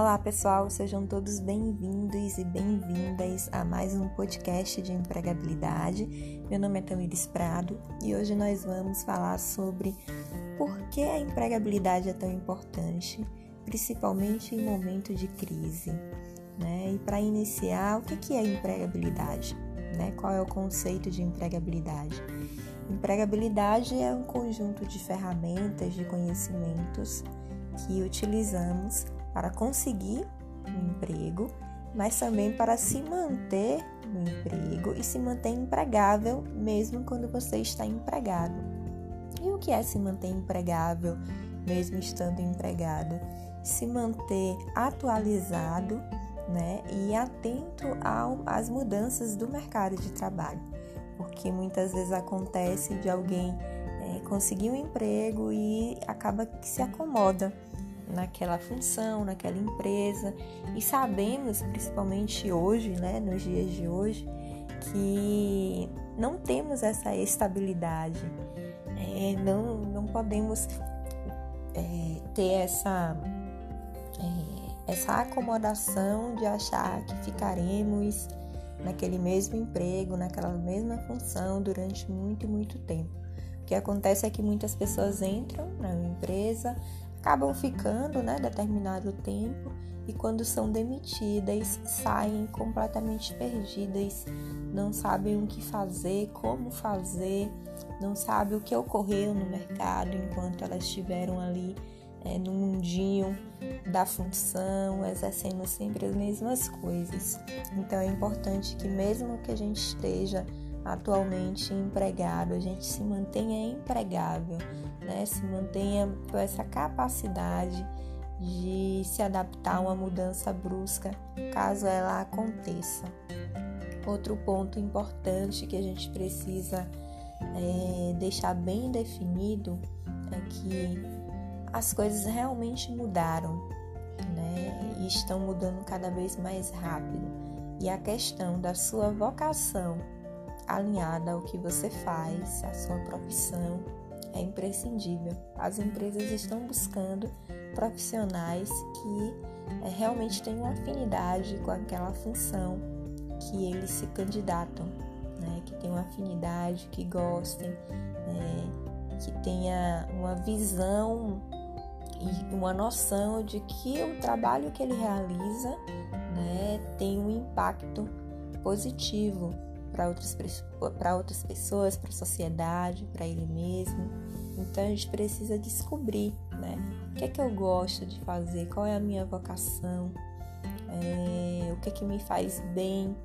Olá pessoal, sejam todos bem-vindos e bem-vindas a mais um podcast de empregabilidade. Meu nome é Tamires Prado e hoje nós vamos falar sobre por que a empregabilidade é tão importante, principalmente em momento de crise. Né? E para iniciar, o que é empregabilidade? Né? Qual é o conceito de empregabilidade? Empregabilidade é um conjunto de ferramentas, de conhecimentos que utilizamos para conseguir um emprego, mas também para se manter no emprego e se manter empregável mesmo quando você está empregado. E o que é se manter empregável mesmo estando empregado? Se manter atualizado né, e atento às mudanças do mercado de trabalho, porque muitas vezes acontece de alguém é, conseguir um emprego e acaba que se acomoda naquela função, naquela empresa. E sabemos, principalmente hoje, né, nos dias de hoje, que não temos essa estabilidade, é, não, não podemos é, ter essa, é, essa acomodação de achar que ficaremos naquele mesmo emprego, naquela mesma função durante muito, muito tempo. O que acontece é que muitas pessoas entram na empresa, acabam ficando né, determinado tempo e quando são demitidas saem completamente perdidas, não sabem o que fazer, como fazer, não sabem o que ocorreu no mercado enquanto elas estiveram ali é, no mundinho da função, exercendo sempre as mesmas coisas. Então é importante que mesmo que a gente esteja atualmente empregado, a gente se mantenha empregável, né? se mantenha com essa capacidade de se adaptar a uma mudança brusca caso ela aconteça. Outro ponto importante que a gente precisa é, deixar bem definido é que as coisas realmente mudaram né? e estão mudando cada vez mais rápido. E a questão da sua vocação alinhada ao que você faz, à sua profissão, é imprescindível. As empresas estão buscando profissionais que é, realmente tenham afinidade com aquela função que eles se candidatam, né? que tenham afinidade, que gostem, é, que tenha uma visão e uma noção de que o trabalho que ele realiza né, tem um impacto positivo para outras, outras pessoas, para a sociedade, para ele mesmo. Então a gente precisa descobrir, né? O que é que eu gosto de fazer, qual é a minha vocação, é, o que é que me faz bem,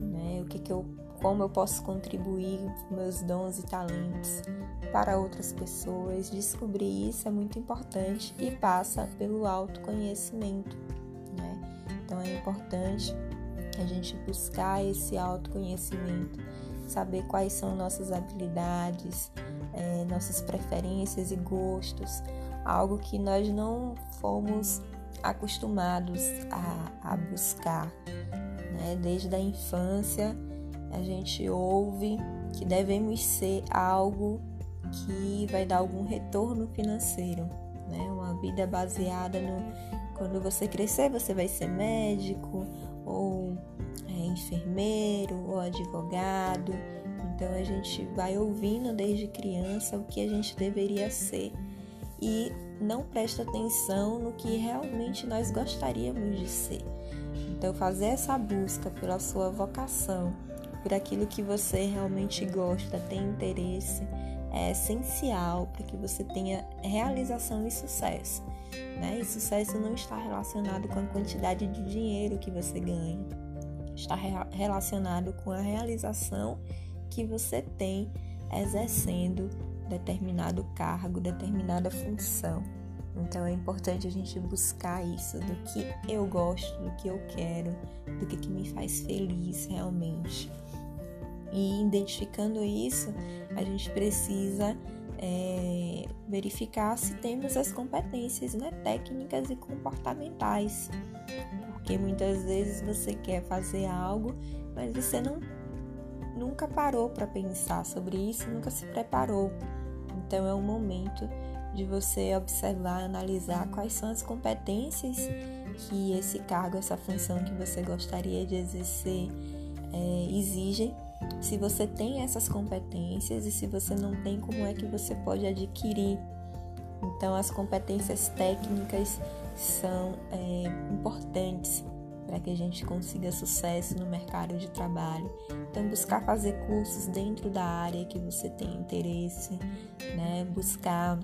né? O que é que eu, como eu posso contribuir com meus dons e talentos para outras pessoas. Descobrir isso é muito importante e passa pelo autoconhecimento, né? Então é importante a gente buscar esse autoconhecimento, saber quais são nossas habilidades, é, nossas preferências e gostos, algo que nós não fomos acostumados a, a buscar. Né? Desde a infância, a gente ouve que devemos ser algo que vai dar algum retorno financeiro, né? Uma vida baseada no quando você crescer, você vai ser médico ou é, enfermeiro ou advogado. Então a gente vai ouvindo desde criança o que a gente deveria ser e não presta atenção no que realmente nós gostaríamos de ser. Então fazer essa busca pela sua vocação, por aquilo que você realmente gosta, tem interesse, é essencial para que você tenha realização e sucesso. Né? E sucesso não está relacionado com a quantidade de dinheiro que você ganha, está relacionado com a realização que você tem exercendo determinado cargo, determinada função. Então é importante a gente buscar isso do que eu gosto, do que eu quero, do que, que me faz feliz realmente. E identificando isso, a gente precisa é, verificar se temos as competências né, técnicas e comportamentais. Porque muitas vezes você quer fazer algo, mas você não nunca parou para pensar sobre isso, nunca se preparou. Então é o momento de você observar, analisar quais são as competências que esse cargo, essa função que você gostaria de exercer é, exigem. Se você tem essas competências e se você não tem, como é que você pode adquirir? Então, as competências técnicas são é, importantes para que a gente consiga sucesso no mercado de trabalho. Então, buscar fazer cursos dentro da área que você tem interesse, né? buscar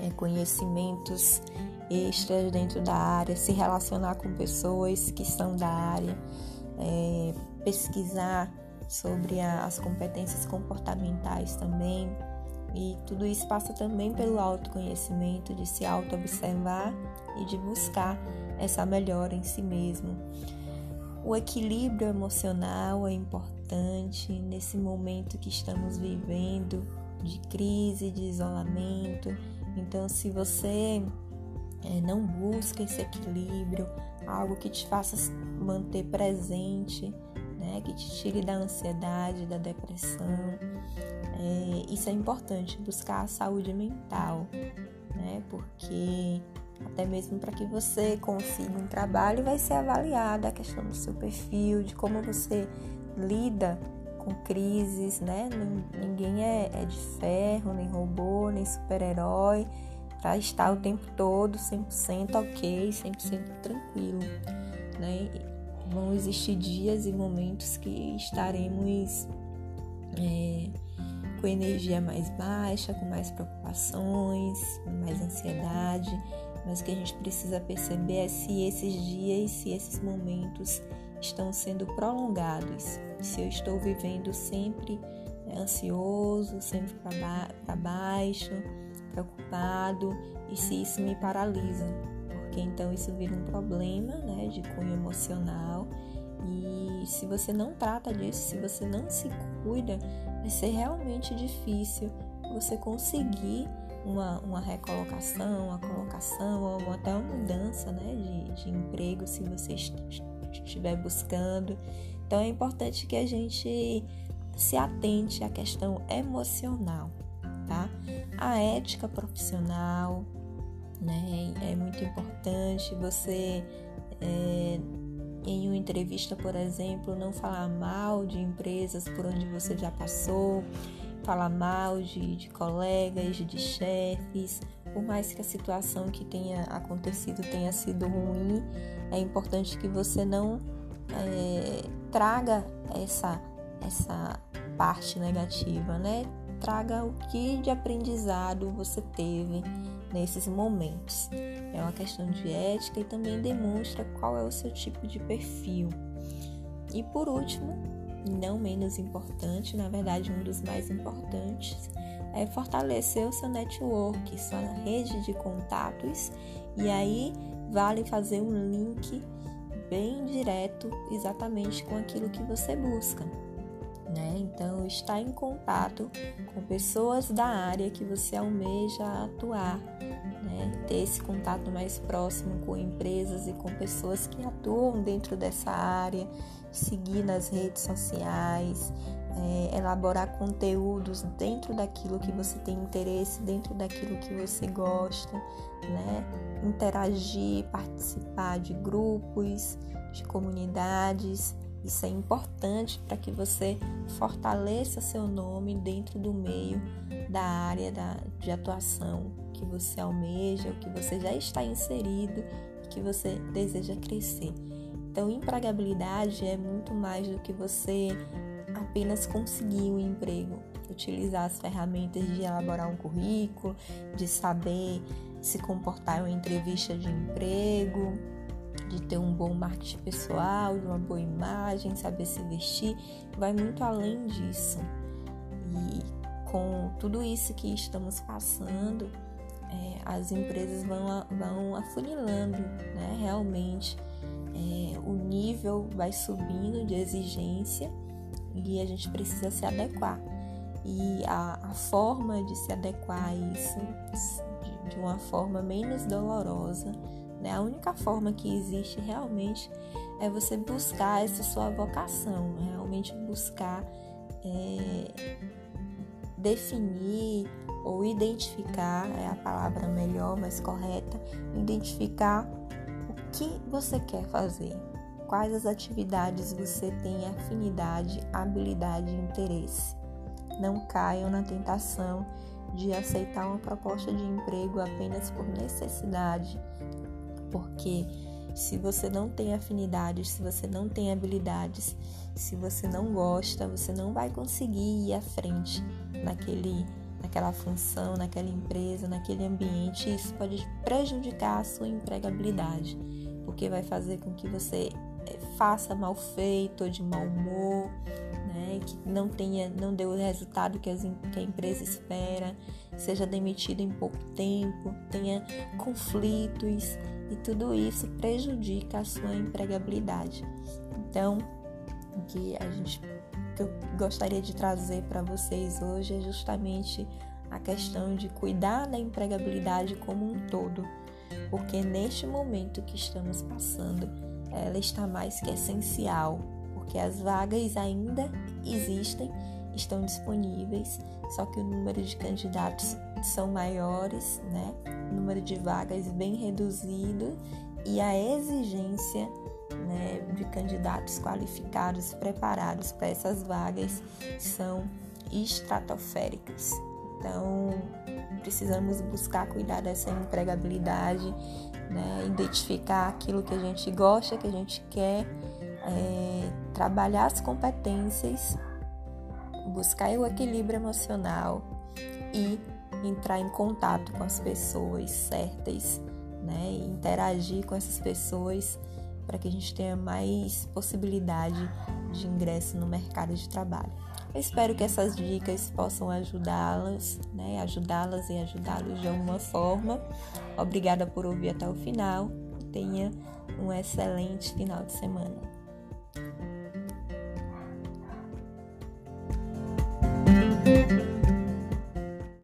é, conhecimentos extras dentro da área, se relacionar com pessoas que são da área, é, pesquisar sobre a, as competências comportamentais também. E tudo isso passa também pelo autoconhecimento, de se auto-observar e de buscar essa melhora em si mesmo. O equilíbrio emocional é importante nesse momento que estamos vivendo de crise, de isolamento. Então, se você é, não busca esse equilíbrio, algo que te faça manter presente, né, que te tire da ansiedade, da depressão, é, isso é importante, buscar a saúde mental, né, porque até mesmo para que você consiga um trabalho, vai ser avaliada a questão do seu perfil, de como você lida com crises, né? Ninguém é, é de ferro, nem robô, nem super-herói, para estar o tempo todo 100% ok, 100% tranquilo, né? Vão existir dias e momentos que estaremos é, com energia mais baixa, com mais preocupações, mais ansiedade, mas o que a gente precisa perceber é se esses dias, se esses momentos estão sendo prolongados, se eu estou vivendo sempre né, ansioso, sempre para ba baixo, preocupado e se isso me paralisa, porque então isso vira um problema né, de cunho emocional e se você não trata disso, se você não se cuida, vai ser realmente difícil você conseguir uma, uma recolocação, uma colocação ou até uma mudança né, de, de emprego se você estiver buscando. Então é importante que a gente se atente à questão emocional, tá? A ética profissional, né? É muito importante você é, em uma entrevista, por exemplo, não falar mal de empresas por onde você já passou, falar mal de, de colegas, de chefes, por mais que a situação que tenha acontecido tenha sido ruim, é importante que você não é, traga essa, essa parte negativa, né? Traga o que de aprendizado você teve nesses momentos. É uma questão de ética e também demonstra qual é o seu tipo de perfil. E por último, não menos importante, na verdade, um dos mais importantes, é fortalecer o seu network, sua rede de contatos, e aí vale fazer um link bem direto exatamente com aquilo que você busca. Né? Então, estar em contato com pessoas da área que você almeja atuar, né? ter esse contato mais próximo com empresas e com pessoas que atuam dentro dessa área, seguir nas redes sociais, é, elaborar conteúdos dentro daquilo que você tem interesse, dentro daquilo que você gosta, né? Interagir, participar de grupos, de comunidades. Isso é importante para que você fortaleça seu nome dentro do meio da área da, de atuação que você almeja, o que você já está inserido e que você deseja crescer. Então, empregabilidade é muito mais do que você apenas conseguir um emprego, utilizar as ferramentas de elaborar um currículo, de saber se comportar em uma entrevista de emprego, de ter um bom marketing pessoal, de uma boa imagem, saber se vestir, vai muito além disso. E com tudo isso que estamos passando, é, as empresas vão, vão afunilando né, realmente é, o nível vai subindo de exigência e a gente precisa se adequar. E a, a forma de se adequar a isso de, de, uma forma menos dolorosa, né? a única forma que existe realmente é você buscar essa sua vocação, realmente buscar é, definir ou identificar é a palavra melhor, mais correta, identificar que você quer fazer? Quais as atividades você tem afinidade, habilidade e interesse? Não caiam na tentação de aceitar uma proposta de emprego apenas por necessidade, porque se você não tem afinidades, se você não tem habilidades, se você não gosta, você não vai conseguir ir à frente naquele, naquela função, naquela empresa, naquele ambiente. Isso pode prejudicar a sua empregabilidade, porque vai fazer com que você eh, faça mal feito ou de mau humor, né, que não tenha, não dê o resultado que, as, que a empresa espera, seja demitido em pouco tempo, tenha conflitos e tudo isso prejudica a sua empregabilidade. Então, o que a gente que eu gostaria de trazer para vocês hoje é justamente a questão de cuidar da empregabilidade como um todo, porque neste momento que estamos passando, ela está mais que essencial, porque as vagas ainda existem, estão disponíveis, só que o número de candidatos são maiores, né? O número de vagas bem reduzido e a exigência né, de candidatos qualificados, preparados para essas vagas são estratosféricas. Então, precisamos buscar cuidar dessa empregabilidade, né, identificar aquilo que a gente gosta, que a gente quer, é, trabalhar as competências, buscar o equilíbrio emocional e entrar em contato com as pessoas certas, né, e interagir com essas pessoas para que a gente tenha mais possibilidade de ingresso no mercado de trabalho. Eu espero que essas dicas possam ajudá-las, né? Ajudá-las e ajudá-los de alguma forma. Obrigada por ouvir até o final. Tenha um excelente final de semana.